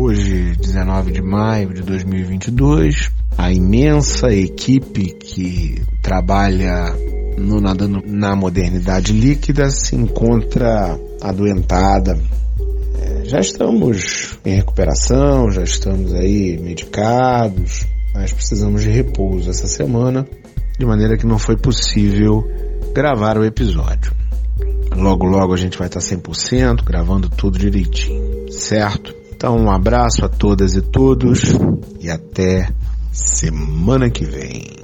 Hoje, 19 de maio de 2022, a imensa equipe que trabalha no Nadando na Modernidade Líquida se encontra adoentada. É, já estamos em recuperação, já estamos aí medicados, mas precisamos de repouso essa semana, de maneira que não foi possível gravar o episódio. Logo, logo a gente vai estar 100% gravando tudo direitinho, certo? Então, um abraço a todas e todos e até semana que vem.